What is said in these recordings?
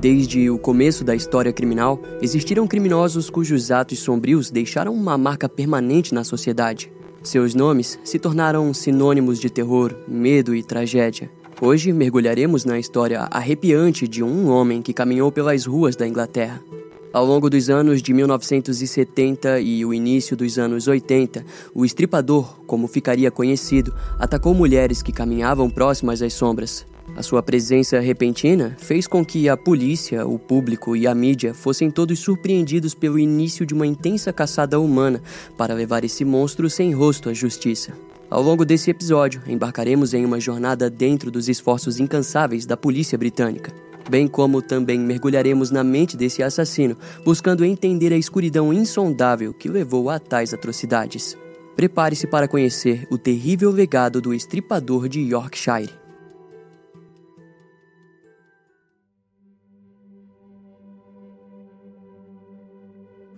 Desde o começo da história criminal, existiram criminosos cujos atos sombrios deixaram uma marca permanente na sociedade. Seus nomes se tornaram sinônimos de terror, medo e tragédia. Hoje mergulharemos na história arrepiante de um homem que caminhou pelas ruas da Inglaterra. Ao longo dos anos de 1970 e o início dos anos 80, o estripador, como ficaria conhecido, atacou mulheres que caminhavam próximas às sombras. A sua presença repentina fez com que a polícia, o público e a mídia fossem todos surpreendidos pelo início de uma intensa caçada humana para levar esse monstro sem rosto à justiça. Ao longo desse episódio, embarcaremos em uma jornada dentro dos esforços incansáveis da polícia britânica, bem como também mergulharemos na mente desse assassino, buscando entender a escuridão insondável que levou a tais atrocidades. Prepare-se para conhecer o terrível legado do estripador de Yorkshire.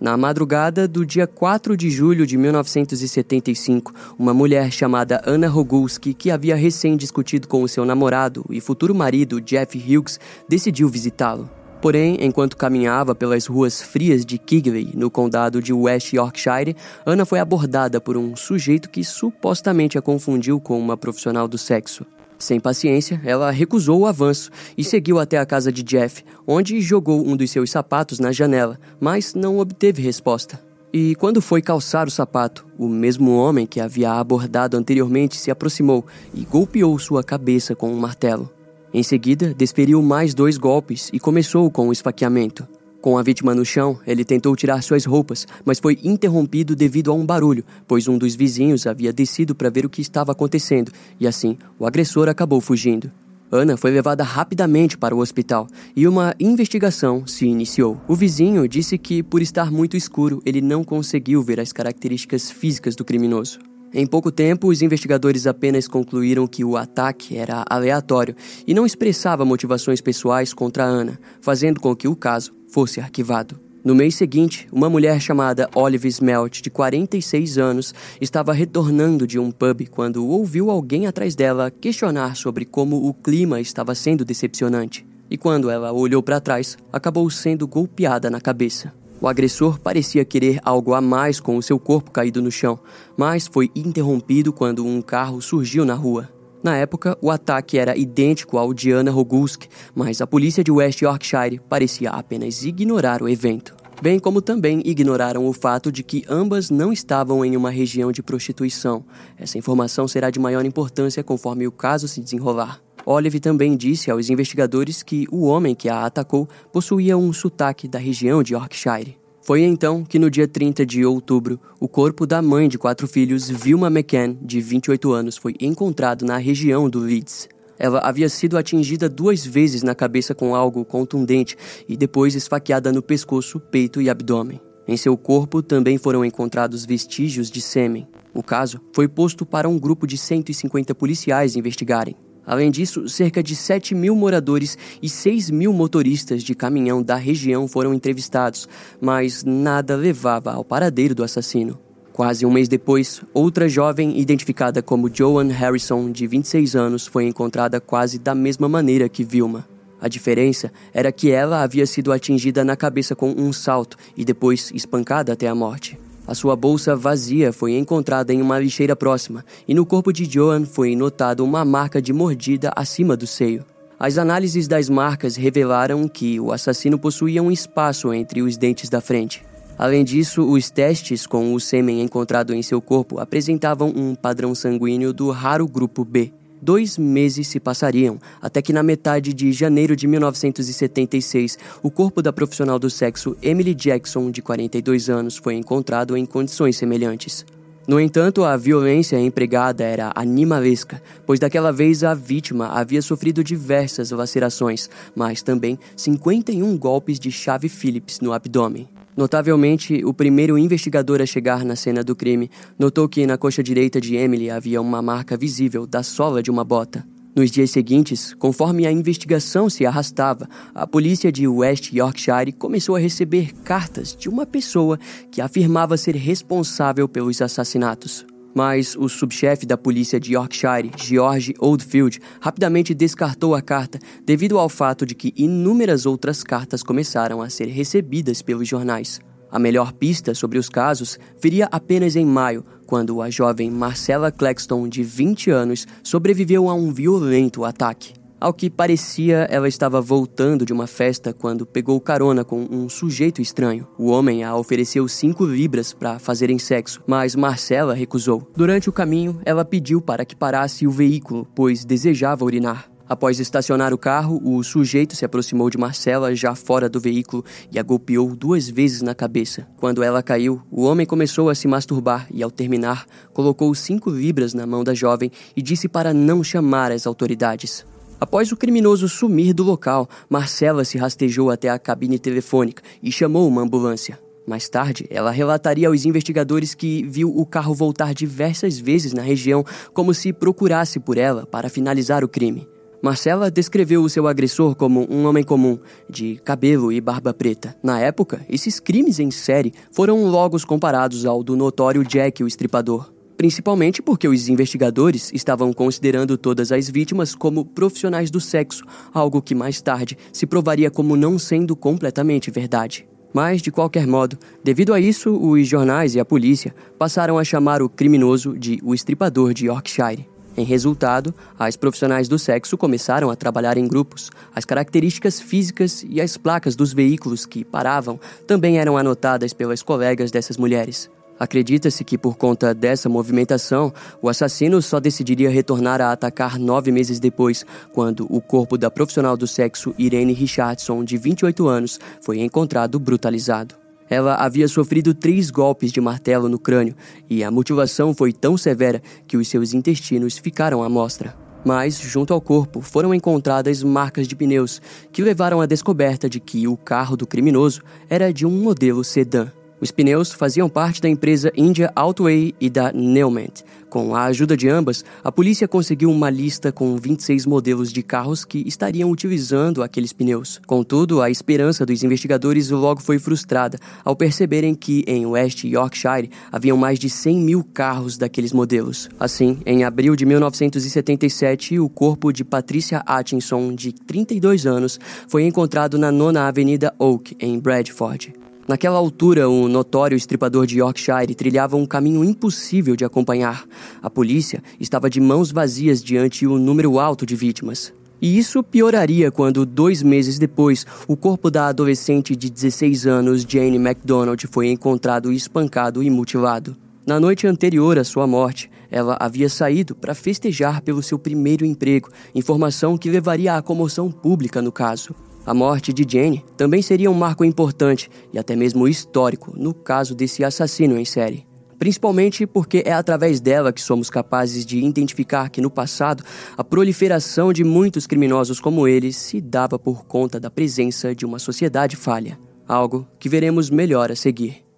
Na madrugada do dia 4 de julho de 1975, uma mulher chamada Anna Rogulski, que havia recém discutido com o seu namorado e futuro marido, Jeff Hughes, decidiu visitá-lo. Porém, enquanto caminhava pelas ruas frias de Kigley, no condado de West Yorkshire, Anna foi abordada por um sujeito que supostamente a confundiu com uma profissional do sexo. Sem paciência, ela recusou o avanço e seguiu até a casa de Jeff, onde jogou um dos seus sapatos na janela, mas não obteve resposta. E quando foi calçar o sapato, o mesmo homem que havia abordado anteriormente se aproximou e golpeou sua cabeça com um martelo. Em seguida, desferiu mais dois golpes e começou com o esfaqueamento. Com a vítima no chão, ele tentou tirar suas roupas, mas foi interrompido devido a um barulho, pois um dos vizinhos havia descido para ver o que estava acontecendo, e assim o agressor acabou fugindo. Ana foi levada rapidamente para o hospital e uma investigação se iniciou. O vizinho disse que, por estar muito escuro, ele não conseguiu ver as características físicas do criminoso. Em pouco tempo, os investigadores apenas concluíram que o ataque era aleatório e não expressava motivações pessoais contra Ana, fazendo com que o caso fosse arquivado. No mês seguinte, uma mulher chamada Olive Smelt, de 46 anos, estava retornando de um pub quando ouviu alguém atrás dela questionar sobre como o clima estava sendo decepcionante. E quando ela olhou para trás, acabou sendo golpeada na cabeça. O agressor parecia querer algo a mais com o seu corpo caído no chão, mas foi interrompido quando um carro surgiu na rua. Na época, o ataque era idêntico ao de Anna Rogusk, mas a polícia de West Yorkshire parecia apenas ignorar o evento. Bem como também ignoraram o fato de que ambas não estavam em uma região de prostituição. Essa informação será de maior importância conforme o caso se desenrolar. Olive também disse aos investigadores que o homem que a atacou possuía um sotaque da região de Yorkshire. Foi então que, no dia 30 de outubro, o corpo da mãe de quatro filhos, Vilma McCann, de 28 anos, foi encontrado na região do Leeds. Ela havia sido atingida duas vezes na cabeça com algo contundente e depois esfaqueada no pescoço, peito e abdômen. Em seu corpo também foram encontrados vestígios de sêmen. O caso foi posto para um grupo de 150 policiais investigarem. Além disso, cerca de 7 mil moradores e 6 mil motoristas de caminhão da região foram entrevistados, mas nada levava ao paradeiro do assassino. Quase um mês depois, outra jovem, identificada como Joan Harrison, de 26 anos, foi encontrada quase da mesma maneira que Vilma. A diferença era que ela havia sido atingida na cabeça com um salto e depois espancada até a morte. A sua bolsa vazia foi encontrada em uma lixeira próxima e no corpo de Joan foi notado uma marca de mordida acima do seio. As análises das marcas revelaram que o assassino possuía um espaço entre os dentes da frente. Além disso, os testes com o sêmen encontrado em seu corpo apresentavam um padrão sanguíneo do raro grupo B. Dois meses se passariam, até que na metade de janeiro de 1976, o corpo da profissional do sexo Emily Jackson, de 42 anos, foi encontrado em condições semelhantes. No entanto, a violência empregada era animalesca, pois daquela vez a vítima havia sofrido diversas lacerações, mas também 51 golpes de chave Phillips no abdômen. Notavelmente, o primeiro investigador a chegar na cena do crime notou que na coxa direita de Emily havia uma marca visível da sola de uma bota. Nos dias seguintes, conforme a investigação se arrastava, a polícia de West Yorkshire começou a receber cartas de uma pessoa que afirmava ser responsável pelos assassinatos. Mas o subchefe da polícia de Yorkshire, George Oldfield, rapidamente descartou a carta devido ao fato de que inúmeras outras cartas começaram a ser recebidas pelos jornais. A melhor pista sobre os casos viria apenas em maio, quando a jovem Marcella Claxton, de 20 anos, sobreviveu a um violento ataque. Ao que parecia, ela estava voltando de uma festa quando pegou carona com um sujeito estranho. O homem a ofereceu cinco libras para fazerem sexo, mas Marcela recusou. Durante o caminho, ela pediu para que parasse o veículo, pois desejava urinar. Após estacionar o carro, o sujeito se aproximou de Marcela já fora do veículo e a golpeou duas vezes na cabeça. Quando ela caiu, o homem começou a se masturbar e, ao terminar, colocou cinco libras na mão da jovem e disse para não chamar as autoridades. Após o criminoso sumir do local, Marcela se rastejou até a cabine telefônica e chamou uma ambulância. Mais tarde, ela relataria aos investigadores que viu o carro voltar diversas vezes na região como se procurasse por ela para finalizar o crime. Marcela descreveu o seu agressor como um homem comum, de cabelo e barba preta. Na época, esses crimes em série foram logo comparados ao do notório Jack o Estripador principalmente porque os investigadores estavam considerando todas as vítimas como profissionais do sexo, algo que mais tarde se provaria como não sendo completamente verdade. Mas, de qualquer modo, devido a isso, os jornais e a polícia passaram a chamar o criminoso de o estripador de Yorkshire. Em resultado, as profissionais do sexo começaram a trabalhar em grupos. As características físicas e as placas dos veículos que paravam também eram anotadas pelas colegas dessas mulheres. Acredita-se que, por conta dessa movimentação, o assassino só decidiria retornar a atacar nove meses depois, quando o corpo da profissional do sexo Irene Richardson, de 28 anos, foi encontrado brutalizado. Ela havia sofrido três golpes de martelo no crânio e a mutilação foi tão severa que os seus intestinos ficaram à mostra. Mas, junto ao corpo, foram encontradas marcas de pneus que levaram à descoberta de que o carro do criminoso era de um modelo sedã. Os pneus faziam parte da empresa India Outway e da Neumann. Com a ajuda de ambas, a polícia conseguiu uma lista com 26 modelos de carros que estariam utilizando aqueles pneus. Contudo, a esperança dos investigadores logo foi frustrada ao perceberem que em West Yorkshire haviam mais de 100 mil carros daqueles modelos. Assim, em abril de 1977, o corpo de Patricia Atkinson, de 32 anos, foi encontrado na nona Avenida Oak, em Bradford. Naquela altura, o notório estripador de Yorkshire trilhava um caminho impossível de acompanhar. A polícia estava de mãos vazias diante o número alto de vítimas. E isso pioraria quando, dois meses depois, o corpo da adolescente de 16 anos, Jane MacDonald, foi encontrado espancado e mutilado. Na noite anterior à sua morte, ela havia saído para festejar pelo seu primeiro emprego, informação que levaria à comoção pública no caso. A morte de Jane também seria um marco importante e até mesmo histórico no caso desse assassino em série. Principalmente porque é através dela que somos capazes de identificar que no passado a proliferação de muitos criminosos como ele se dava por conta da presença de uma sociedade falha, algo que veremos melhor a seguir.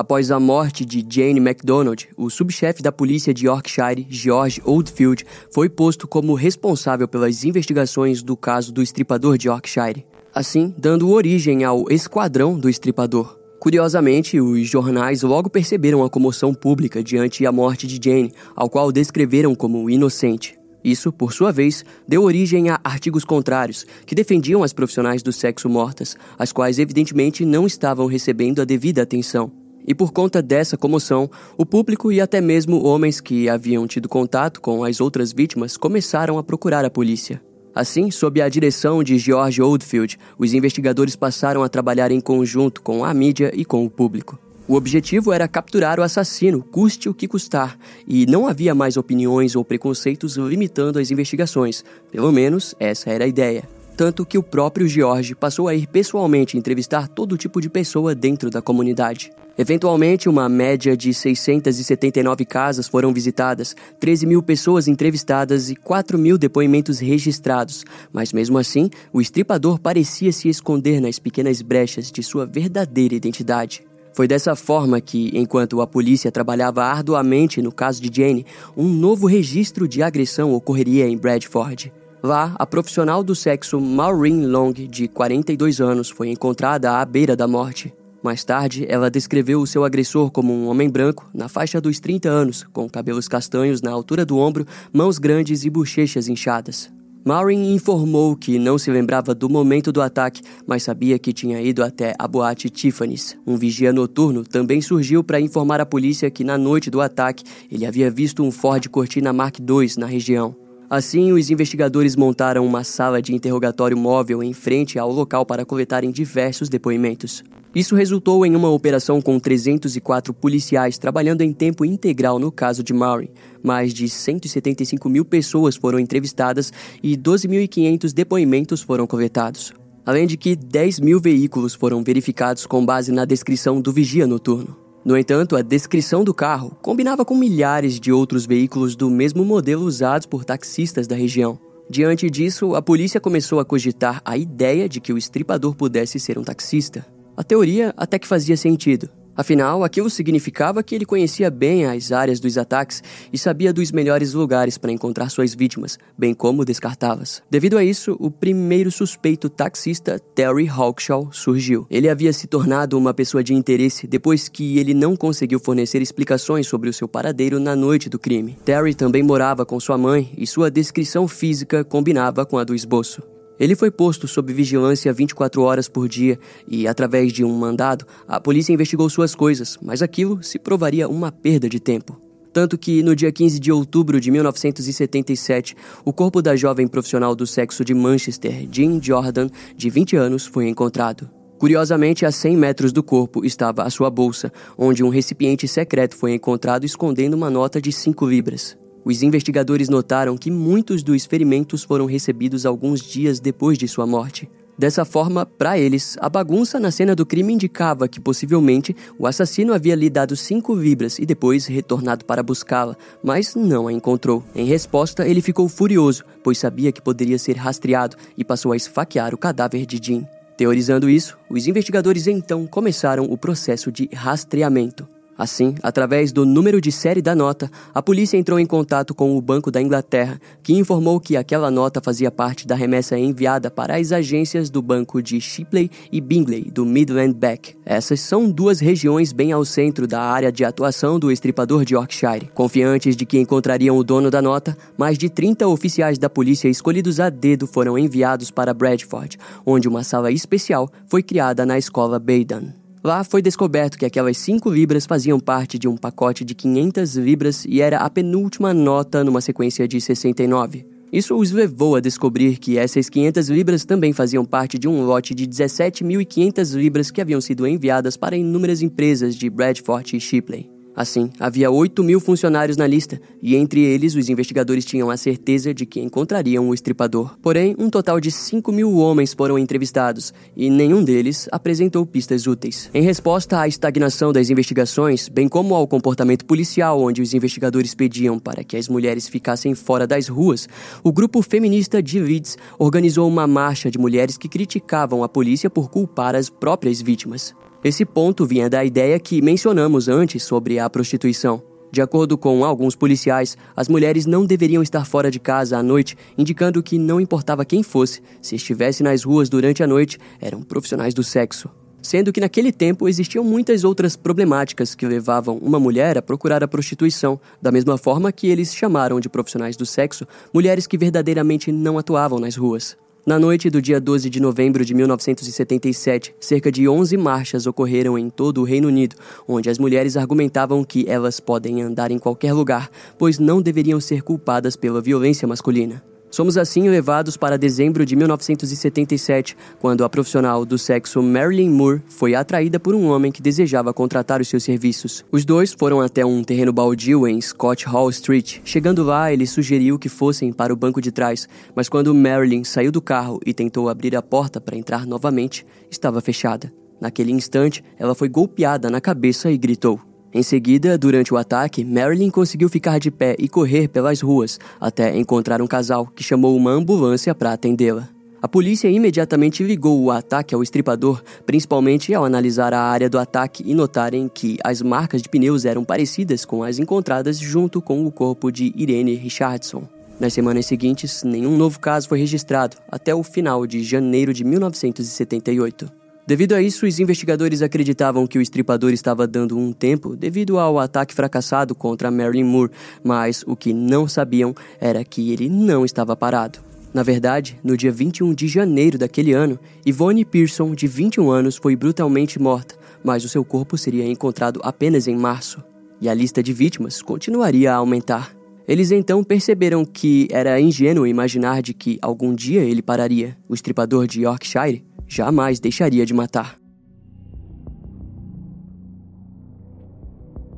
Após a morte de Jane MacDonald, o subchefe da polícia de Yorkshire, George Oldfield, foi posto como responsável pelas investigações do caso do estripador de Yorkshire, assim dando origem ao Esquadrão do Estripador. Curiosamente, os jornais logo perceberam a comoção pública diante a morte de Jane, ao qual descreveram como inocente. Isso, por sua vez, deu origem a artigos contrários, que defendiam as profissionais do sexo mortas, as quais evidentemente não estavam recebendo a devida atenção. E por conta dessa comoção, o público e até mesmo homens que haviam tido contato com as outras vítimas começaram a procurar a polícia. Assim, sob a direção de George Oldfield, os investigadores passaram a trabalhar em conjunto com a mídia e com o público. O objetivo era capturar o assassino, custe o que custar, e não havia mais opiniões ou preconceitos limitando as investigações. Pelo menos essa era a ideia tanto que o próprio George passou a ir pessoalmente entrevistar todo tipo de pessoa dentro da comunidade. Eventualmente, uma média de 679 casas foram visitadas, 13 mil pessoas entrevistadas e 4 mil depoimentos registrados, mas mesmo assim, o estripador parecia se esconder nas pequenas brechas de sua verdadeira identidade. Foi dessa forma que, enquanto a polícia trabalhava arduamente no caso de Jane, um novo registro de agressão ocorreria em Bradford. Lá, a profissional do sexo Maureen Long, de 42 anos, foi encontrada à beira da morte. Mais tarde, ela descreveu o seu agressor como um homem branco, na faixa dos 30 anos, com cabelos castanhos na altura do ombro, mãos grandes e bochechas inchadas. Maureen informou que não se lembrava do momento do ataque, mas sabia que tinha ido até a boate Tiffany's. Um vigia noturno também surgiu para informar a polícia que na noite do ataque ele havia visto um Ford Cortina Mark II na região. Assim, os investigadores montaram uma sala de interrogatório móvel em frente ao local para coletarem diversos depoimentos. Isso resultou em uma operação com 304 policiais trabalhando em tempo integral no caso de Maury. Mais de 175 mil pessoas foram entrevistadas e 12.500 depoimentos foram coletados. Além de que 10 mil veículos foram verificados com base na descrição do vigia noturno. No entanto, a descrição do carro combinava com milhares de outros veículos do mesmo modelo usados por taxistas da região. Diante disso, a polícia começou a cogitar a ideia de que o estripador pudesse ser um taxista. A teoria até que fazia sentido. Afinal, aquilo significava que ele conhecia bem as áreas dos ataques e sabia dos melhores lugares para encontrar suas vítimas, bem como descartá-las. Devido a isso, o primeiro suspeito taxista, Terry Hawkshaw, surgiu. Ele havia se tornado uma pessoa de interesse depois que ele não conseguiu fornecer explicações sobre o seu paradeiro na noite do crime. Terry também morava com sua mãe e sua descrição física combinava com a do esboço. Ele foi posto sob vigilância 24 horas por dia e, através de um mandado, a polícia investigou suas coisas, mas aquilo se provaria uma perda de tempo. Tanto que, no dia 15 de outubro de 1977, o corpo da jovem profissional do sexo de Manchester, Jean Jordan, de 20 anos, foi encontrado. Curiosamente, a 100 metros do corpo estava a sua bolsa, onde um recipiente secreto foi encontrado escondendo uma nota de 5 libras. Os investigadores notaram que muitos dos ferimentos foram recebidos alguns dias depois de sua morte. Dessa forma, para eles, a bagunça na cena do crime indicava que possivelmente o assassino havia lhe dado cinco vibras e depois retornado para buscá-la, mas não a encontrou. Em resposta, ele ficou furioso, pois sabia que poderia ser rastreado e passou a esfaquear o cadáver de Jean. Teorizando isso, os investigadores então começaram o processo de rastreamento. Assim, através do número de série da nota, a polícia entrou em contato com o Banco da Inglaterra, que informou que aquela nota fazia parte da remessa enviada para as agências do Banco de Shipley e Bingley, do Midland Bank. Essas são duas regiões bem ao centro da área de atuação do estripador de Yorkshire. Confiantes de que encontrariam o dono da nota, mais de 30 oficiais da polícia escolhidos a dedo foram enviados para Bradford, onde uma sala especial foi criada na escola Baden. Lá foi descoberto que aquelas 5 libras faziam parte de um pacote de 500 libras e era a penúltima nota numa sequência de 69. Isso os levou a descobrir que essas 500 libras também faziam parte de um lote de 17.500 libras que haviam sido enviadas para inúmeras empresas de Bradford e Shipley. Assim, havia 8 mil funcionários na lista, e entre eles os investigadores tinham a certeza de que encontrariam o estripador. Porém, um total de 5 mil homens foram entrevistados, e nenhum deles apresentou pistas úteis. Em resposta à estagnação das investigações, bem como ao comportamento policial, onde os investigadores pediam para que as mulheres ficassem fora das ruas, o grupo feminista de Leeds organizou uma marcha de mulheres que criticavam a polícia por culpar as próprias vítimas. Esse ponto vinha da ideia que mencionamos antes sobre a prostituição. De acordo com alguns policiais, as mulheres não deveriam estar fora de casa à noite, indicando que não importava quem fosse, se estivesse nas ruas durante a noite, eram profissionais do sexo. Sendo que naquele tempo existiam muitas outras problemáticas que levavam uma mulher a procurar a prostituição, da mesma forma que eles chamaram de profissionais do sexo mulheres que verdadeiramente não atuavam nas ruas. Na noite do dia 12 de novembro de 1977, cerca de 11 marchas ocorreram em todo o Reino Unido, onde as mulheres argumentavam que elas podem andar em qualquer lugar, pois não deveriam ser culpadas pela violência masculina. Somos assim levados para dezembro de 1977, quando a profissional do sexo Marilyn Moore foi atraída por um homem que desejava contratar os seus serviços. Os dois foram até um terreno baldio em Scott Hall Street. Chegando lá, ele sugeriu que fossem para o banco de trás, mas quando Marilyn saiu do carro e tentou abrir a porta para entrar novamente, estava fechada. Naquele instante, ela foi golpeada na cabeça e gritou: em seguida, durante o ataque, Marilyn conseguiu ficar de pé e correr pelas ruas até encontrar um casal que chamou uma ambulância para atendê-la. A polícia imediatamente ligou o ataque ao estripador, principalmente ao analisar a área do ataque e notarem que as marcas de pneus eram parecidas com as encontradas junto com o corpo de Irene Richardson. Nas semanas seguintes, nenhum novo caso foi registrado até o final de janeiro de 1978. Devido a isso, os investigadores acreditavam que o estripador estava dando um tempo devido ao ataque fracassado contra Marilyn Moore, mas o que não sabiam era que ele não estava parado. Na verdade, no dia 21 de janeiro daquele ano, Yvonne Pearson, de 21 anos, foi brutalmente morta, mas o seu corpo seria encontrado apenas em março. E a lista de vítimas continuaria a aumentar. Eles então perceberam que era ingênuo imaginar de que algum dia ele pararia. O estripador de Yorkshire jamais deixaria de matar.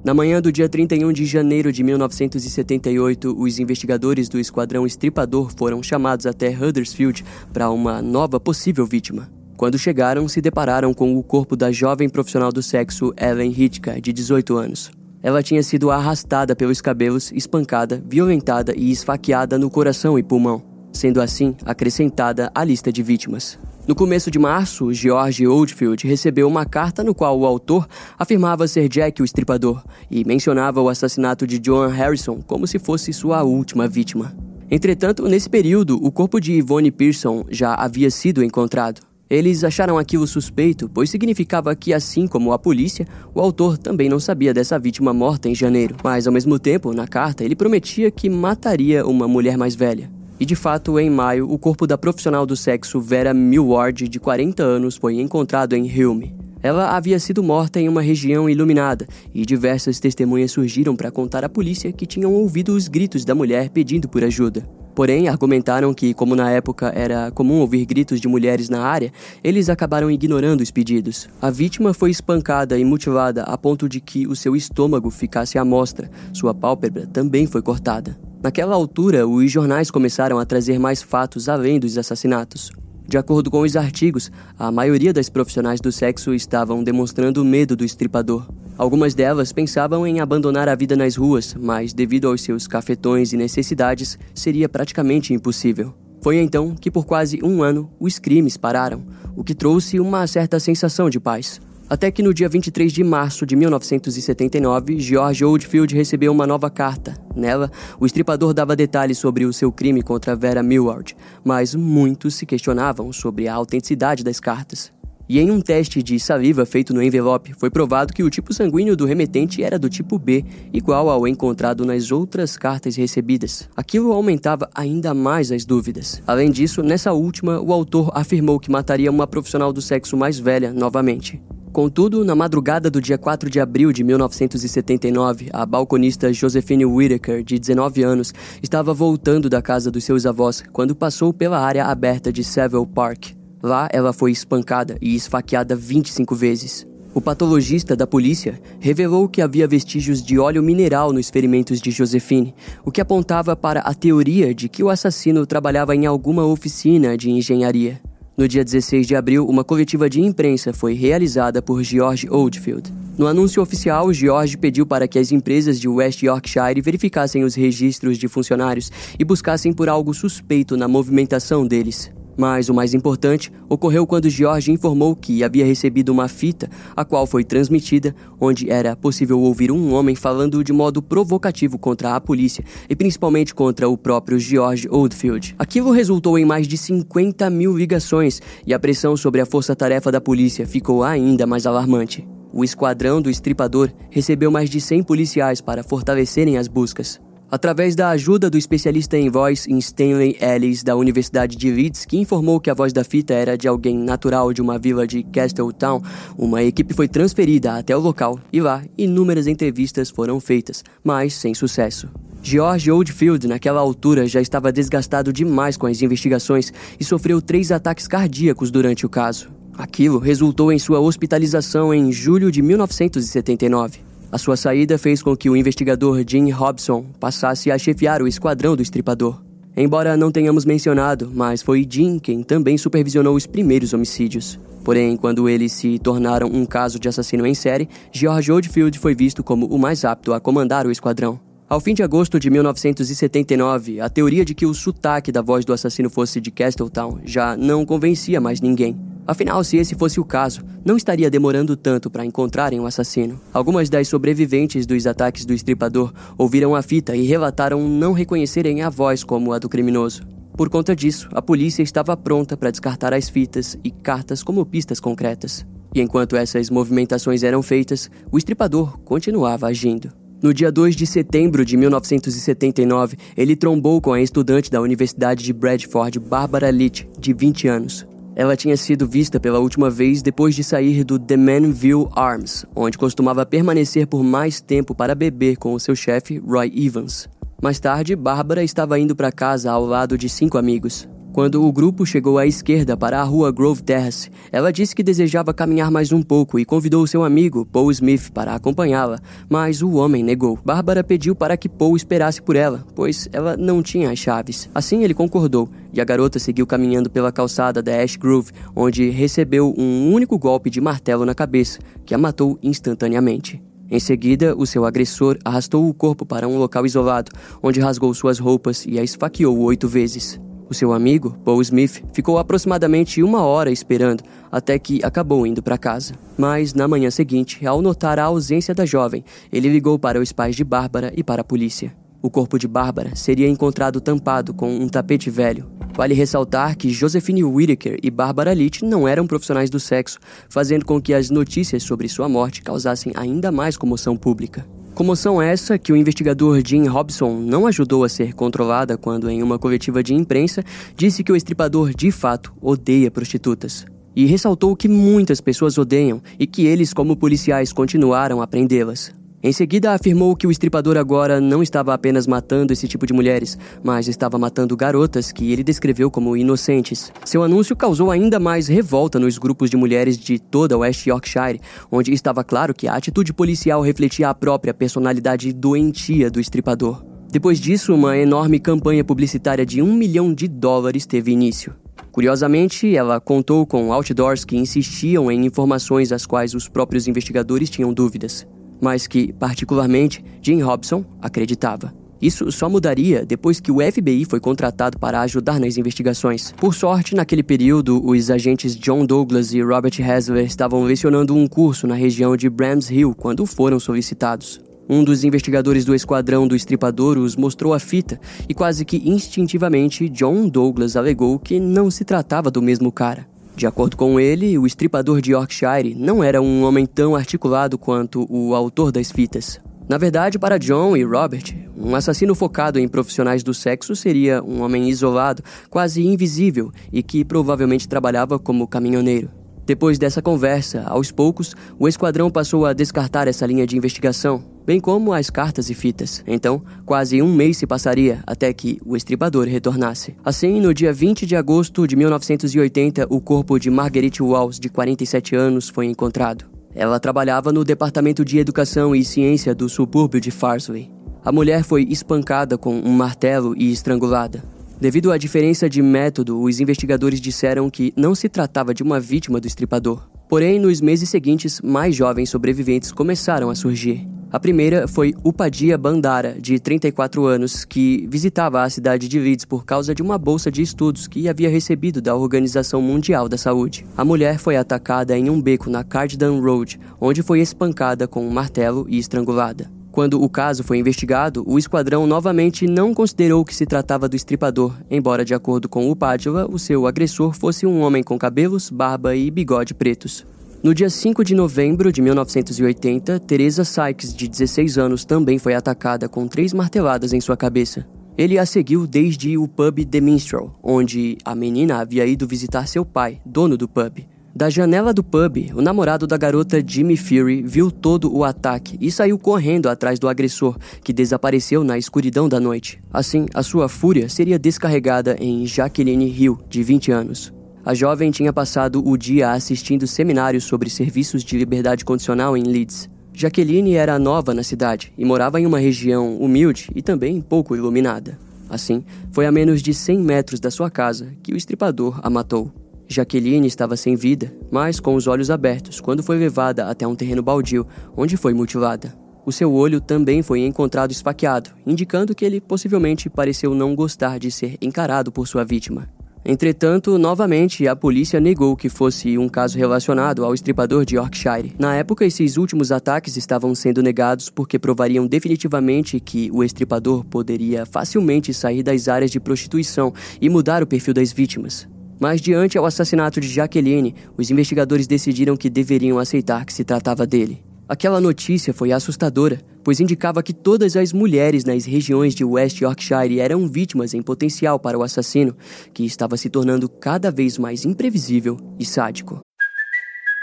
Na manhã do dia 31 de janeiro de 1978, os investigadores do Esquadrão Estripador foram chamados até Huddersfield para uma nova possível vítima. Quando chegaram, se depararam com o corpo da jovem profissional do sexo Ellen Hitka, de 18 anos. Ela tinha sido arrastada pelos cabelos, espancada, violentada e esfaqueada no coração e pulmão, sendo assim acrescentada à lista de vítimas. No começo de março, George Oldfield recebeu uma carta no qual o autor afirmava ser Jack o estripador e mencionava o assassinato de Joan Harrison como se fosse sua última vítima. Entretanto, nesse período, o corpo de Yvonne Pearson já havia sido encontrado. Eles acharam aquilo suspeito, pois significava que, assim como a polícia, o autor também não sabia dessa vítima morta em janeiro. Mas, ao mesmo tempo, na carta, ele prometia que mataria uma mulher mais velha. E de fato, em maio, o corpo da profissional do sexo Vera Millward, de 40 anos, foi encontrado em Hume. Ela havia sido morta em uma região iluminada e diversas testemunhas surgiram para contar à polícia que tinham ouvido os gritos da mulher pedindo por ajuda. Porém, argumentaram que, como na época era comum ouvir gritos de mulheres na área, eles acabaram ignorando os pedidos. A vítima foi espancada e mutilada a ponto de que o seu estômago ficasse à mostra. Sua pálpebra também foi cortada. Naquela altura, os jornais começaram a trazer mais fatos além dos assassinatos. De acordo com os artigos, a maioria das profissionais do sexo estavam demonstrando medo do estripador. Algumas delas pensavam em abandonar a vida nas ruas, mas devido aos seus cafetões e necessidades, seria praticamente impossível. Foi então que, por quase um ano, os crimes pararam, o que trouxe uma certa sensação de paz. Até que no dia 23 de março de 1979, George Oldfield recebeu uma nova carta. Nela, o estripador dava detalhes sobre o seu crime contra Vera Millward, mas muitos se questionavam sobre a autenticidade das cartas. E em um teste de saliva feito no envelope, foi provado que o tipo sanguíneo do remetente era do tipo B, igual ao encontrado nas outras cartas recebidas. Aquilo aumentava ainda mais as dúvidas. Além disso, nessa última, o autor afirmou que mataria uma profissional do sexo mais velha novamente. Contudo, na madrugada do dia 4 de abril de 1979, a balconista Josephine Whittaker, de 19 anos, estava voltando da casa dos seus avós quando passou pela área aberta de Savile Park. Lá, ela foi espancada e esfaqueada 25 vezes. O patologista da polícia revelou que havia vestígios de óleo mineral nos ferimentos de Josephine, o que apontava para a teoria de que o assassino trabalhava em alguma oficina de engenharia. No dia 16 de abril, uma coletiva de imprensa foi realizada por George Oldfield. No anúncio oficial, George pediu para que as empresas de West Yorkshire verificassem os registros de funcionários e buscassem por algo suspeito na movimentação deles. Mas o mais importante ocorreu quando George informou que havia recebido uma fita, a qual foi transmitida, onde era possível ouvir um homem falando de modo provocativo contra a polícia e principalmente contra o próprio George Oldfield. Aquilo resultou em mais de 50 mil ligações e a pressão sobre a força-tarefa da polícia ficou ainda mais alarmante. O esquadrão do estripador recebeu mais de 100 policiais para fortalecerem as buscas. Através da ajuda do especialista em voz Stanley Ellis da Universidade de Leeds, que informou que a voz da fita era de alguém natural de uma vila de Castletown, uma equipe foi transferida até o local e lá inúmeras entrevistas foram feitas, mas sem sucesso. George Oldfield, naquela altura, já estava desgastado demais com as investigações e sofreu três ataques cardíacos durante o caso. Aquilo resultou em sua hospitalização em julho de 1979. A sua saída fez com que o investigador Jim Hobson passasse a chefiar o esquadrão do estripador. Embora não tenhamos mencionado, mas foi Jim quem também supervisionou os primeiros homicídios. Porém, quando eles se tornaram um caso de assassino em série, George Oldfield foi visto como o mais apto a comandar o esquadrão. Ao fim de agosto de 1979, a teoria de que o sotaque da voz do assassino fosse de Castletown já não convencia mais ninguém. Afinal, se esse fosse o caso, não estaria demorando tanto para encontrarem o assassino. Algumas das sobreviventes dos ataques do estripador ouviram a fita e relataram não reconhecerem a voz como a do criminoso. Por conta disso, a polícia estava pronta para descartar as fitas e cartas como pistas concretas. E enquanto essas movimentações eram feitas, o estripador continuava agindo. No dia 2 de setembro de 1979, ele trombou com a estudante da Universidade de Bradford, Barbara Leach, de 20 anos. Ela tinha sido vista pela última vez depois de sair do The Manville Arms, onde costumava permanecer por mais tempo para beber com o seu chefe, Roy Evans. Mais tarde, Bárbara estava indo para casa ao lado de cinco amigos. Quando o grupo chegou à esquerda para a rua Grove Terrace, ela disse que desejava caminhar mais um pouco e convidou seu amigo, Paul Smith, para acompanhá-la, mas o homem negou. Bárbara pediu para que Paul esperasse por ela, pois ela não tinha as chaves. Assim ele concordou, e a garota seguiu caminhando pela calçada da Ash Grove, onde recebeu um único golpe de martelo na cabeça, que a matou instantaneamente. Em seguida, o seu agressor arrastou o corpo para um local isolado, onde rasgou suas roupas e a esfaqueou oito vezes. O seu amigo, Paul Smith, ficou aproximadamente uma hora esperando, até que acabou indo para casa. Mas, na manhã seguinte, ao notar a ausência da jovem, ele ligou para os pais de Bárbara e para a polícia. O corpo de Bárbara seria encontrado tampado com um tapete velho. Vale ressaltar que Josephine Whittaker e Barbara Leach não eram profissionais do sexo, fazendo com que as notícias sobre sua morte causassem ainda mais comoção pública. Comoção essa que o investigador Jim Robson não ajudou a ser controlada quando, em uma coletiva de imprensa, disse que o estripador de fato odeia prostitutas. E ressaltou que muitas pessoas odeiam e que eles, como policiais, continuaram a prendê-las. Em seguida, afirmou que o estripador agora não estava apenas matando esse tipo de mulheres, mas estava matando garotas que ele descreveu como inocentes. Seu anúncio causou ainda mais revolta nos grupos de mulheres de toda West Yorkshire, onde estava claro que a atitude policial refletia a própria personalidade doentia do estripador. Depois disso, uma enorme campanha publicitária de um milhão de dólares teve início. Curiosamente, ela contou com outdoors que insistiam em informações às quais os próprios investigadores tinham dúvidas mas que, particularmente, Jim Robson acreditava. Isso só mudaria depois que o FBI foi contratado para ajudar nas investigações. Por sorte, naquele período, os agentes John Douglas e Robert Hasler estavam lecionando um curso na região de Brams Hill quando foram solicitados. Um dos investigadores do esquadrão do estripador os mostrou a fita e quase que instintivamente John Douglas alegou que não se tratava do mesmo cara. De acordo com ele, o estripador de Yorkshire não era um homem tão articulado quanto o autor das fitas. Na verdade, para John e Robert, um assassino focado em profissionais do sexo seria um homem isolado, quase invisível e que provavelmente trabalhava como caminhoneiro. Depois dessa conversa, aos poucos, o esquadrão passou a descartar essa linha de investigação, bem como as cartas e fitas. Então, quase um mês se passaria até que o estripador retornasse. Assim, no dia 20 de agosto de 1980, o corpo de Marguerite Walls, de 47 anos, foi encontrado. Ela trabalhava no Departamento de Educação e Ciência do subúrbio de Farsley. A mulher foi espancada com um martelo e estrangulada. Devido à diferença de método, os investigadores disseram que não se tratava de uma vítima do estripador. Porém, nos meses seguintes, mais jovens sobreviventes começaram a surgir. A primeira foi Upadia Bandara, de 34 anos, que visitava a cidade de Leeds por causa de uma bolsa de estudos que havia recebido da Organização Mundial da Saúde. A mulher foi atacada em um beco na Cardigan Road, onde foi espancada com um martelo e estrangulada. Quando o caso foi investigado, o esquadrão novamente não considerou que se tratava do estripador, embora, de acordo com o Padua, o seu agressor fosse um homem com cabelos, barba e bigode pretos. No dia 5 de novembro de 1980, Teresa Sykes, de 16 anos, também foi atacada com três marteladas em sua cabeça. Ele a seguiu desde o pub The Minstrel, onde a menina havia ido visitar seu pai, dono do pub. Da janela do pub, o namorado da garota Jimmy Fury viu todo o ataque e saiu correndo atrás do agressor, que desapareceu na escuridão da noite. Assim, a sua fúria seria descarregada em Jacqueline Hill, de 20 anos. A jovem tinha passado o dia assistindo seminários sobre serviços de liberdade condicional em Leeds. Jacqueline era nova na cidade e morava em uma região humilde e também pouco iluminada. Assim, foi a menos de 100 metros da sua casa que o estripador a matou. Jaqueline estava sem vida, mas com os olhos abertos quando foi levada até um terreno baldio, onde foi mutilada. O seu olho também foi encontrado esfaqueado, indicando que ele possivelmente pareceu não gostar de ser encarado por sua vítima. Entretanto, novamente, a polícia negou que fosse um caso relacionado ao estripador de Yorkshire. Na época, esses últimos ataques estavam sendo negados porque provariam definitivamente que o estripador poderia facilmente sair das áreas de prostituição e mudar o perfil das vítimas. Mas diante ao assassinato de Jacqueline, os investigadores decidiram que deveriam aceitar que se tratava dele. Aquela notícia foi assustadora, pois indicava que todas as mulheres nas regiões de West Yorkshire eram vítimas em potencial para o assassino, que estava se tornando cada vez mais imprevisível e sádico.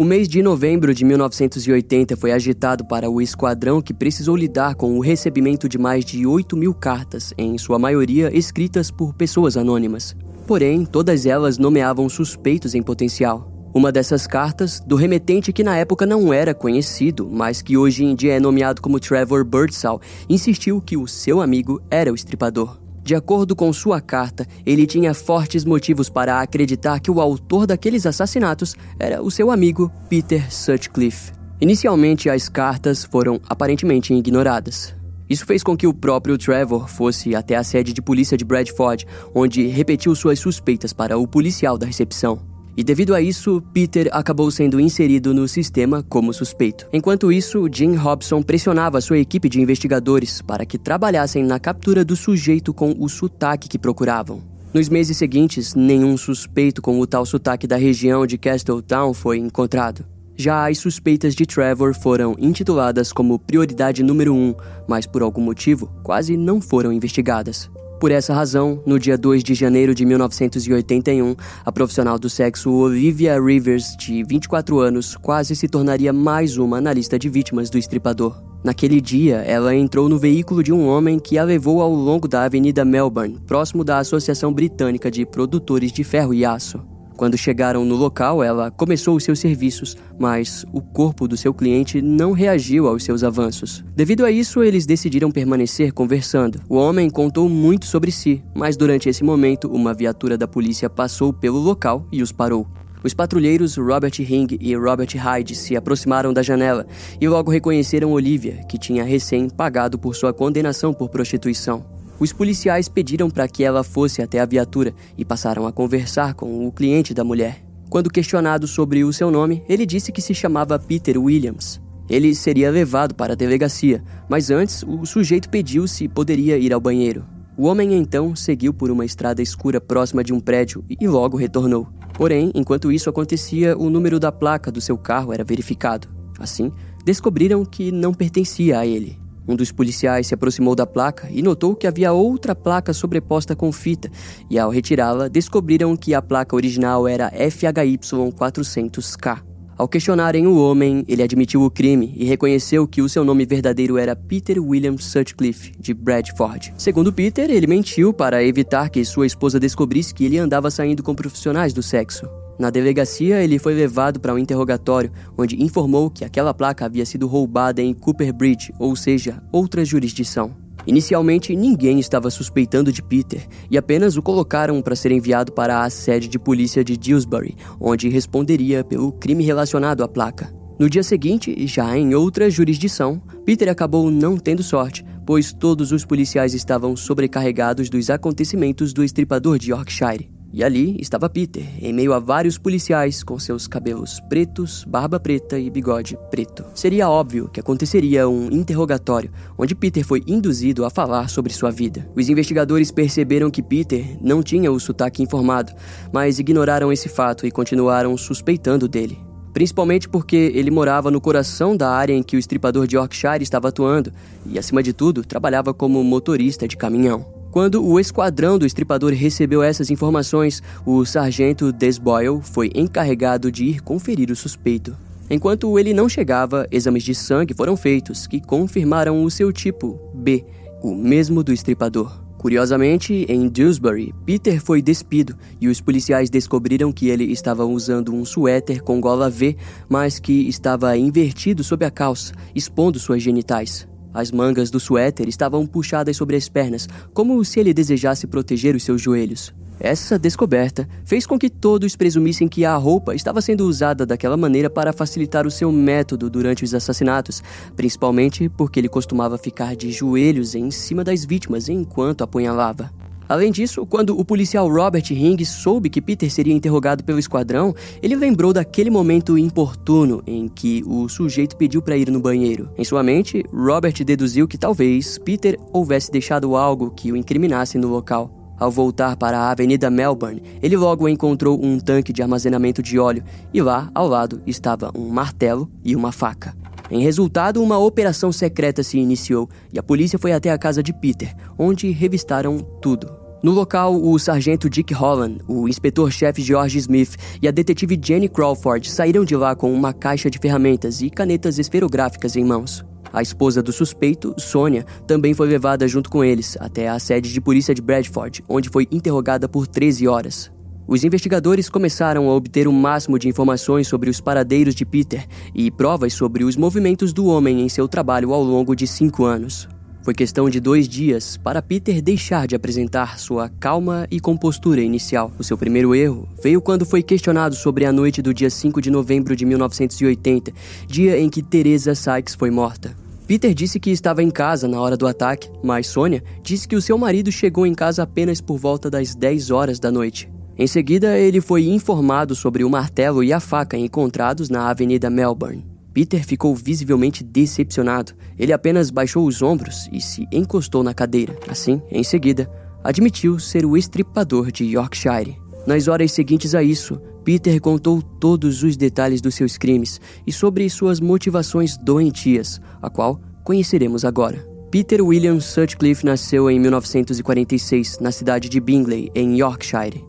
O mês de novembro de 1980 foi agitado para o esquadrão que precisou lidar com o recebimento de mais de 8 mil cartas, em sua maioria escritas por pessoas anônimas. Porém, todas elas nomeavam suspeitos em potencial. Uma dessas cartas, do remetente que na época não era conhecido, mas que hoje em dia é nomeado como Trevor Birdsall, insistiu que o seu amigo era o estripador. De acordo com sua carta, ele tinha fortes motivos para acreditar que o autor daqueles assassinatos era o seu amigo Peter Sutcliffe. Inicialmente, as cartas foram aparentemente ignoradas. Isso fez com que o próprio Trevor fosse até a sede de polícia de Bradford, onde repetiu suas suspeitas para o policial da recepção. E devido a isso, Peter acabou sendo inserido no sistema como suspeito. Enquanto isso, Jim Robson pressionava sua equipe de investigadores para que trabalhassem na captura do sujeito com o sotaque que procuravam. Nos meses seguintes, nenhum suspeito com o tal sotaque da região de Castletown foi encontrado. Já as suspeitas de Trevor foram intituladas como prioridade número 1, um, mas por algum motivo quase não foram investigadas. Por essa razão, no dia 2 de janeiro de 1981, a profissional do sexo Olivia Rivers, de 24 anos, quase se tornaria mais uma na lista de vítimas do estripador. Naquele dia, ela entrou no veículo de um homem que a levou ao longo da Avenida Melbourne, próximo da Associação Britânica de Produtores de Ferro e Aço. Quando chegaram no local, ela começou os seus serviços, mas o corpo do seu cliente não reagiu aos seus avanços. Devido a isso, eles decidiram permanecer conversando. O homem contou muito sobre si, mas durante esse momento, uma viatura da polícia passou pelo local e os parou. Os patrulheiros Robert Ring e Robert Hyde se aproximaram da janela e logo reconheceram Olivia, que tinha recém pagado por sua condenação por prostituição. Os policiais pediram para que ela fosse até a viatura e passaram a conversar com o cliente da mulher. Quando questionado sobre o seu nome, ele disse que se chamava Peter Williams. Ele seria levado para a delegacia, mas antes o sujeito pediu se poderia ir ao banheiro. O homem então seguiu por uma estrada escura próxima de um prédio e logo retornou. Porém, enquanto isso acontecia, o número da placa do seu carro era verificado. Assim, descobriram que não pertencia a ele. Um dos policiais se aproximou da placa e notou que havia outra placa sobreposta com fita, e ao retirá-la, descobriram que a placa original era FHY 400K. Ao questionarem o homem, ele admitiu o crime e reconheceu que o seu nome verdadeiro era Peter William Sutcliffe, de Bradford. Segundo Peter, ele mentiu para evitar que sua esposa descobrisse que ele andava saindo com profissionais do sexo. Na delegacia, ele foi levado para um interrogatório, onde informou que aquela placa havia sido roubada em Cooper Bridge, ou seja, outra jurisdição. Inicialmente, ninguém estava suspeitando de Peter e apenas o colocaram para ser enviado para a sede de polícia de Dewsbury, onde responderia pelo crime relacionado à placa. No dia seguinte, já em outra jurisdição, Peter acabou não tendo sorte, pois todos os policiais estavam sobrecarregados dos acontecimentos do estripador de Yorkshire. E ali estava Peter, em meio a vários policiais com seus cabelos pretos, barba preta e bigode preto. Seria óbvio que aconteceria um interrogatório, onde Peter foi induzido a falar sobre sua vida. Os investigadores perceberam que Peter não tinha o sotaque informado, mas ignoraram esse fato e continuaram suspeitando dele. Principalmente porque ele morava no coração da área em que o estripador de Yorkshire estava atuando e, acima de tudo, trabalhava como motorista de caminhão. Quando o esquadrão do estripador recebeu essas informações, o sargento Desboyle foi encarregado de ir conferir o suspeito. Enquanto ele não chegava, exames de sangue foram feitos que confirmaram o seu tipo B, o mesmo do estripador. Curiosamente, em Dewsbury, Peter foi despido e os policiais descobriram que ele estava usando um suéter com gola V, mas que estava invertido sob a calça, expondo suas genitais. As mangas do suéter estavam puxadas sobre as pernas, como se ele desejasse proteger os seus joelhos. Essa descoberta fez com que todos presumissem que a roupa estava sendo usada daquela maneira para facilitar o seu método durante os assassinatos, principalmente porque ele costumava ficar de joelhos em cima das vítimas enquanto apunhalava. Além disso, quando o policial Robert Ring soube que Peter seria interrogado pelo esquadrão, ele lembrou daquele momento importuno em que o sujeito pediu para ir no banheiro. Em sua mente, Robert deduziu que talvez Peter houvesse deixado algo que o incriminasse no local. Ao voltar para a Avenida Melbourne, ele logo encontrou um tanque de armazenamento de óleo e lá, ao lado, estava um martelo e uma faca. Em resultado, uma operação secreta se iniciou e a polícia foi até a casa de Peter, onde revistaram tudo. No local, o sargento Dick Holland, o inspetor-chefe George Smith e a detetive Jenny Crawford saíram de lá com uma caixa de ferramentas e canetas esferográficas em mãos. A esposa do suspeito, Sônia, também foi levada junto com eles até a sede de polícia de Bradford, onde foi interrogada por 13 horas. Os investigadores começaram a obter o máximo de informações sobre os paradeiros de Peter e provas sobre os movimentos do homem em seu trabalho ao longo de cinco anos. Foi questão de dois dias para Peter deixar de apresentar sua calma e compostura inicial. O seu primeiro erro veio quando foi questionado sobre a noite do dia 5 de novembro de 1980, dia em que Teresa Sykes foi morta. Peter disse que estava em casa na hora do ataque, mas Sônia disse que o seu marido chegou em casa apenas por volta das 10 horas da noite. Em seguida, ele foi informado sobre o martelo e a faca encontrados na Avenida Melbourne. Peter ficou visivelmente decepcionado. Ele apenas baixou os ombros e se encostou na cadeira. Assim, em seguida, admitiu ser o estripador de Yorkshire. Nas horas seguintes a isso, Peter contou todos os detalhes dos seus crimes e sobre suas motivações doentias, a qual conheceremos agora. Peter William Sutcliffe nasceu em 1946 na cidade de Bingley, em Yorkshire.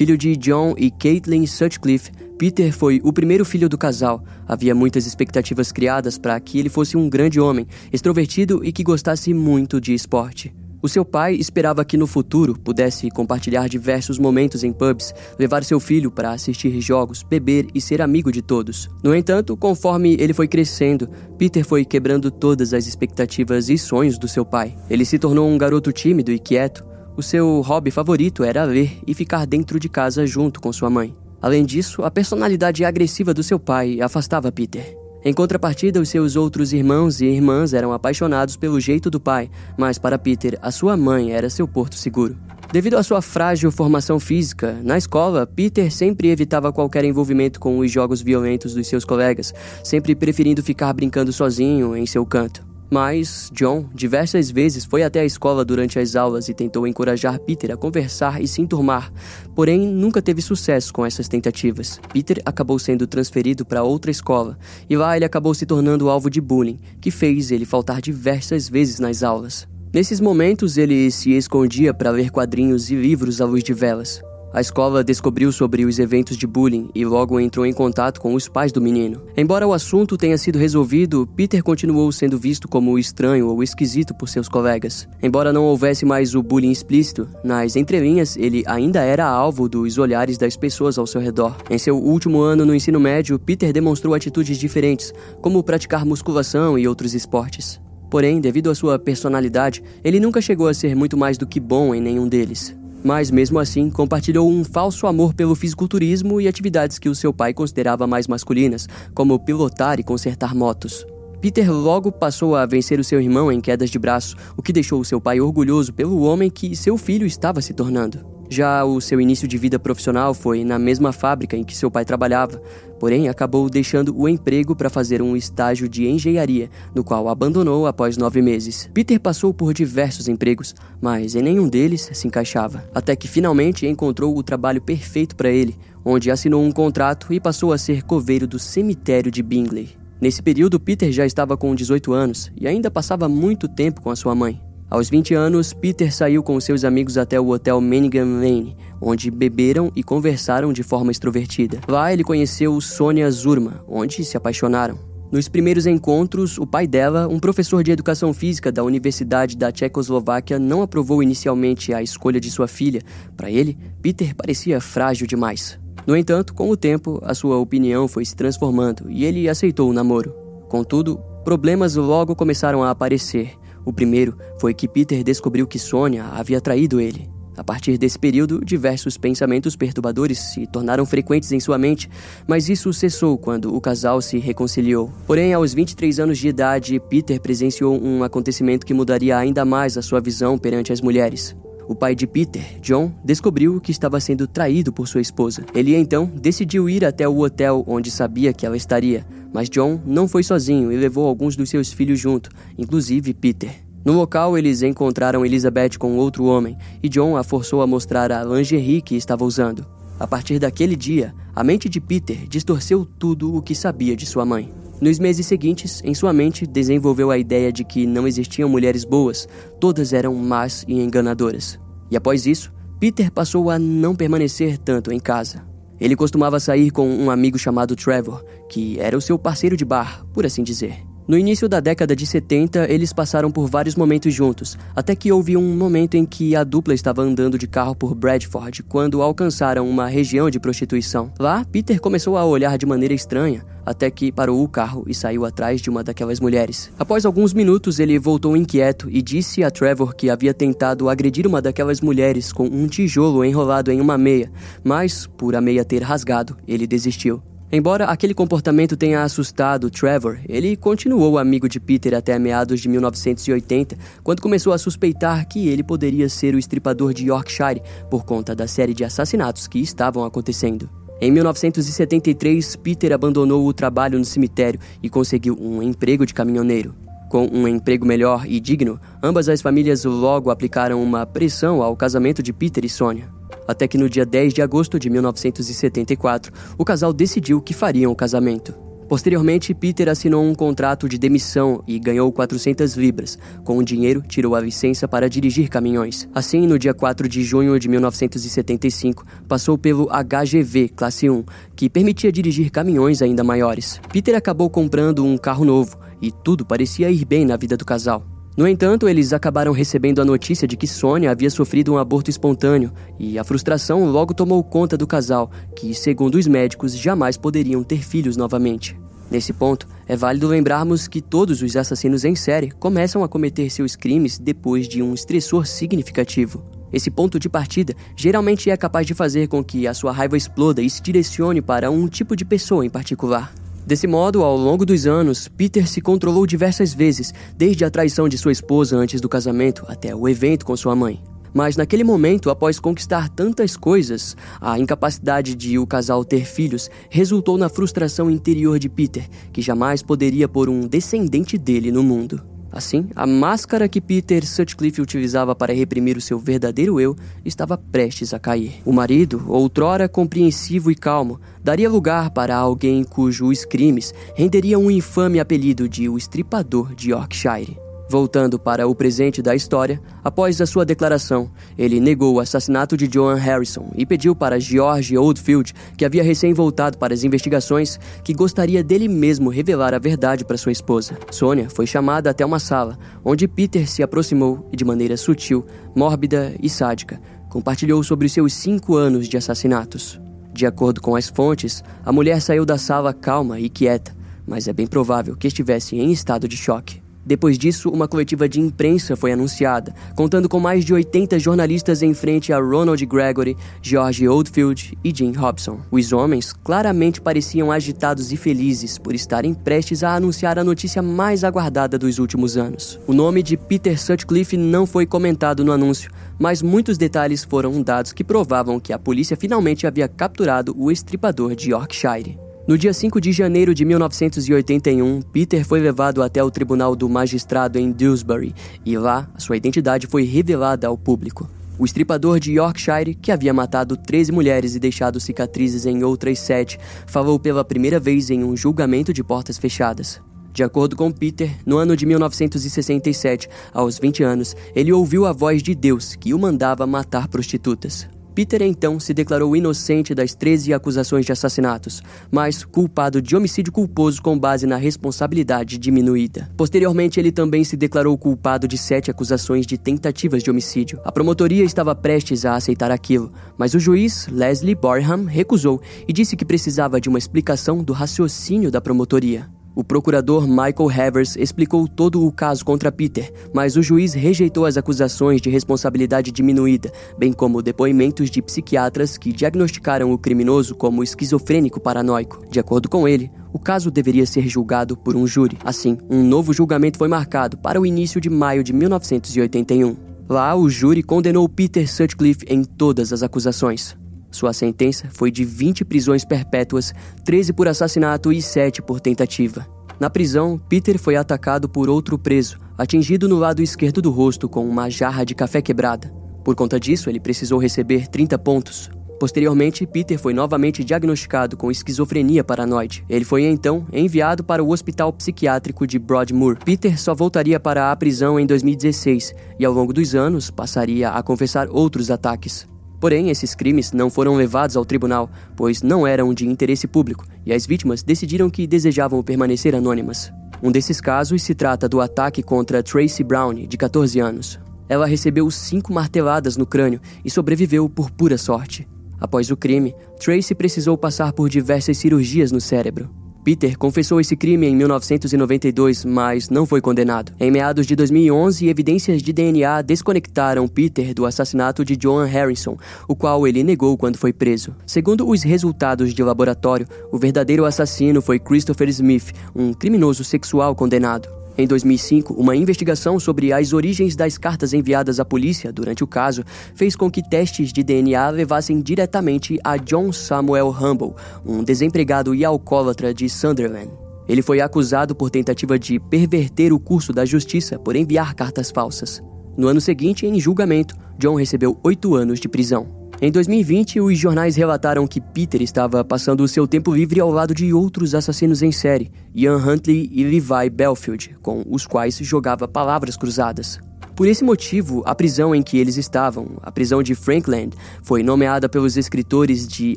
Filho de John e Caitlin Sutcliffe, Peter foi o primeiro filho do casal. Havia muitas expectativas criadas para que ele fosse um grande homem, extrovertido e que gostasse muito de esporte. O seu pai esperava que no futuro pudesse compartilhar diversos momentos em pubs, levar seu filho para assistir jogos, beber e ser amigo de todos. No entanto, conforme ele foi crescendo, Peter foi quebrando todas as expectativas e sonhos do seu pai. Ele se tornou um garoto tímido e quieto, o seu hobby favorito era ler e ficar dentro de casa junto com sua mãe. Além disso, a personalidade agressiva do seu pai afastava Peter. Em contrapartida, os seus outros irmãos e irmãs eram apaixonados pelo jeito do pai, mas para Peter, a sua mãe era seu porto seguro. Devido à sua frágil formação física, na escola, Peter sempre evitava qualquer envolvimento com os jogos violentos dos seus colegas, sempre preferindo ficar brincando sozinho em seu canto. Mas John diversas vezes foi até a escola durante as aulas e tentou encorajar Peter a conversar e se enturmar, porém nunca teve sucesso com essas tentativas. Peter acabou sendo transferido para outra escola e lá ele acabou se tornando alvo de bullying, que fez ele faltar diversas vezes nas aulas. Nesses momentos, ele se escondia para ler quadrinhos e livros à luz de velas. A escola descobriu sobre os eventos de bullying e logo entrou em contato com os pais do menino. Embora o assunto tenha sido resolvido, Peter continuou sendo visto como estranho ou esquisito por seus colegas. Embora não houvesse mais o bullying explícito, nas entrelinhas ele ainda era alvo dos olhares das pessoas ao seu redor. Em seu último ano no ensino médio, Peter demonstrou atitudes diferentes, como praticar musculação e outros esportes. Porém, devido à sua personalidade, ele nunca chegou a ser muito mais do que bom em nenhum deles. Mas mesmo assim, compartilhou um falso amor pelo fisiculturismo e atividades que o seu pai considerava mais masculinas, como pilotar e consertar motos. Peter logo passou a vencer o seu irmão em quedas de braço, o que deixou seu pai orgulhoso pelo homem que seu filho estava se tornando. Já o seu início de vida profissional foi na mesma fábrica em que seu pai trabalhava, porém acabou deixando o emprego para fazer um estágio de engenharia, no qual abandonou após nove meses. Peter passou por diversos empregos, mas em nenhum deles se encaixava, até que finalmente encontrou o trabalho perfeito para ele, onde assinou um contrato e passou a ser coveiro do cemitério de Bingley. Nesse período, Peter já estava com 18 anos e ainda passava muito tempo com a sua mãe. Aos 20 anos, Peter saiu com seus amigos até o hotel Manningham Lane, onde beberam e conversaram de forma extrovertida. Lá ele conheceu Sonia Zurma, onde se apaixonaram. Nos primeiros encontros, o pai dela, um professor de educação física da Universidade da Tchecoslováquia, não aprovou inicialmente a escolha de sua filha. Para ele, Peter parecia frágil demais. No entanto, com o tempo, a sua opinião foi se transformando e ele aceitou o namoro. Contudo, problemas logo começaram a aparecer. O primeiro foi que Peter descobriu que Sônia havia traído ele. A partir desse período, diversos pensamentos perturbadores se tornaram frequentes em sua mente, mas isso cessou quando o casal se reconciliou. Porém, aos 23 anos de idade, Peter presenciou um acontecimento que mudaria ainda mais a sua visão perante as mulheres. O pai de Peter, John, descobriu que estava sendo traído por sua esposa. Ele então decidiu ir até o hotel onde sabia que ela estaria, mas John não foi sozinho e levou alguns dos seus filhos junto, inclusive Peter. No local, eles encontraram Elizabeth com outro homem e John a forçou a mostrar a lingerie que estava usando. A partir daquele dia, a mente de Peter distorceu tudo o que sabia de sua mãe. Nos meses seguintes, em sua mente desenvolveu a ideia de que não existiam mulheres boas, todas eram más e enganadoras. E após isso, Peter passou a não permanecer tanto em casa. Ele costumava sair com um amigo chamado Trevor, que era o seu parceiro de bar, por assim dizer. No início da década de 70, eles passaram por vários momentos juntos, até que houve um momento em que a dupla estava andando de carro por Bradford quando alcançaram uma região de prostituição. Lá, Peter começou a olhar de maneira estranha, até que parou o carro e saiu atrás de uma daquelas mulheres. Após alguns minutos, ele voltou inquieto e disse a Trevor que havia tentado agredir uma daquelas mulheres com um tijolo enrolado em uma meia, mas, por a meia ter rasgado, ele desistiu. Embora aquele comportamento tenha assustado Trevor, ele continuou amigo de Peter até meados de 1980, quando começou a suspeitar que ele poderia ser o estripador de Yorkshire por conta da série de assassinatos que estavam acontecendo. Em 1973, Peter abandonou o trabalho no cemitério e conseguiu um emprego de caminhoneiro. Com um emprego melhor e digno, ambas as famílias logo aplicaram uma pressão ao casamento de Peter e Sonia até que no dia 10 de agosto de 1974, o casal decidiu que fariam o casamento. Posteriormente, Peter assinou um contrato de demissão e ganhou 400 libras. Com o dinheiro, tirou a licença para dirigir caminhões. Assim, no dia 4 de junho de 1975, passou pelo HGV Classe 1, que permitia dirigir caminhões ainda maiores. Peter acabou comprando um carro novo e tudo parecia ir bem na vida do casal. No entanto, eles acabaram recebendo a notícia de que Sônia havia sofrido um aborto espontâneo e a frustração logo tomou conta do casal, que, segundo os médicos, jamais poderiam ter filhos novamente. Nesse ponto, é válido lembrarmos que todos os assassinos em série começam a cometer seus crimes depois de um estressor significativo. Esse ponto de partida geralmente é capaz de fazer com que a sua raiva exploda e se direcione para um tipo de pessoa em particular. Desse modo, ao longo dos anos, Peter se controlou diversas vezes, desde a traição de sua esposa antes do casamento até o evento com sua mãe. Mas naquele momento, após conquistar tantas coisas, a incapacidade de o casal ter filhos resultou na frustração interior de Peter, que jamais poderia pôr um descendente dele no mundo. Assim, a máscara que Peter Sutcliffe utilizava para reprimir o seu verdadeiro eu estava prestes a cair. O marido, outrora compreensivo e calmo, daria lugar para alguém cujos crimes renderiam um infame apelido de o Estripador de Yorkshire. Voltando para o presente da história, após a sua declaração, ele negou o assassinato de Joan Harrison e pediu para George Oldfield, que havia recém voltado para as investigações, que gostaria dele mesmo revelar a verdade para sua esposa. Sônia foi chamada até uma sala, onde Peter se aproximou e, de maneira sutil, mórbida e sádica, compartilhou sobre seus cinco anos de assassinatos. De acordo com as fontes, a mulher saiu da sala calma e quieta, mas é bem provável que estivesse em estado de choque. Depois disso, uma coletiva de imprensa foi anunciada, contando com mais de 80 jornalistas em frente a Ronald Gregory, George Oldfield e Jim Hobson. Os homens claramente pareciam agitados e felizes por estarem prestes a anunciar a notícia mais aguardada dos últimos anos. O nome de Peter Sutcliffe não foi comentado no anúncio, mas muitos detalhes foram dados que provavam que a polícia finalmente havia capturado o estripador de Yorkshire. No dia 5 de janeiro de 1981, Peter foi levado até o tribunal do magistrado em Dewsbury e lá sua identidade foi revelada ao público. O estripador de Yorkshire, que havia matado 13 mulheres e deixado cicatrizes em outras sete, falou pela primeira vez em um julgamento de portas fechadas. De acordo com Peter, no ano de 1967, aos 20 anos, ele ouviu a voz de Deus que o mandava matar prostitutas. Peter então se declarou inocente das 13 acusações de assassinatos, mas culpado de homicídio culposo com base na responsabilidade diminuída. Posteriormente, ele também se declarou culpado de sete acusações de tentativas de homicídio. A promotoria estava prestes a aceitar aquilo, mas o juiz Leslie Borham recusou e disse que precisava de uma explicação do raciocínio da promotoria. O procurador Michael Havers explicou todo o caso contra Peter, mas o juiz rejeitou as acusações de responsabilidade diminuída, bem como depoimentos de psiquiatras que diagnosticaram o criminoso como esquizofrênico paranoico. De acordo com ele, o caso deveria ser julgado por um júri. Assim, um novo julgamento foi marcado para o início de maio de 1981. Lá, o júri condenou Peter Sutcliffe em todas as acusações. Sua sentença foi de 20 prisões perpétuas, 13 por assassinato e 7 por tentativa. Na prisão, Peter foi atacado por outro preso, atingido no lado esquerdo do rosto com uma jarra de café quebrada. Por conta disso, ele precisou receber 30 pontos. Posteriormente, Peter foi novamente diagnosticado com esquizofrenia paranoide. Ele foi então enviado para o Hospital Psiquiátrico de Broadmoor. Peter só voltaria para a prisão em 2016 e, ao longo dos anos, passaria a confessar outros ataques. Porém, esses crimes não foram levados ao tribunal, pois não eram de interesse público, e as vítimas decidiram que desejavam permanecer anônimas. Um desses casos se trata do ataque contra Tracy Brown, de 14 anos. Ela recebeu cinco marteladas no crânio e sobreviveu por pura sorte. Após o crime, Tracy precisou passar por diversas cirurgias no cérebro. Peter confessou esse crime em 1992, mas não foi condenado. Em meados de 2011, evidências de DNA desconectaram Peter do assassinato de Joan Harrison, o qual ele negou quando foi preso. Segundo os resultados de laboratório, o verdadeiro assassino foi Christopher Smith, um criminoso sexual condenado. Em 2005, uma investigação sobre as origens das cartas enviadas à polícia durante o caso fez com que testes de DNA levassem diretamente a John Samuel Humble, um desempregado e alcoólatra de Sunderland. Ele foi acusado por tentativa de perverter o curso da justiça por enviar cartas falsas. No ano seguinte, em julgamento, John recebeu oito anos de prisão. Em 2020, os jornais relataram que Peter estava passando o seu tempo livre ao lado de outros assassinos em série, Ian Huntley e Levi Belfield, com os quais jogava palavras cruzadas. Por esse motivo, a prisão em que eles estavam, a prisão de Frankland, foi nomeada pelos escritores de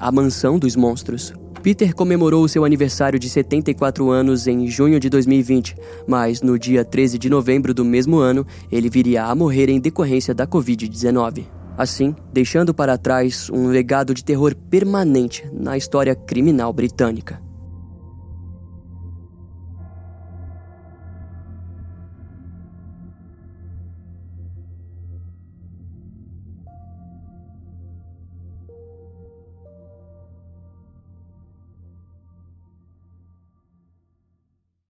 A Mansão dos Monstros. Peter comemorou seu aniversário de 74 anos em junho de 2020, mas no dia 13 de novembro do mesmo ano, ele viria a morrer em decorrência da Covid-19 assim deixando para trás um legado de terror permanente na história criminal britânica.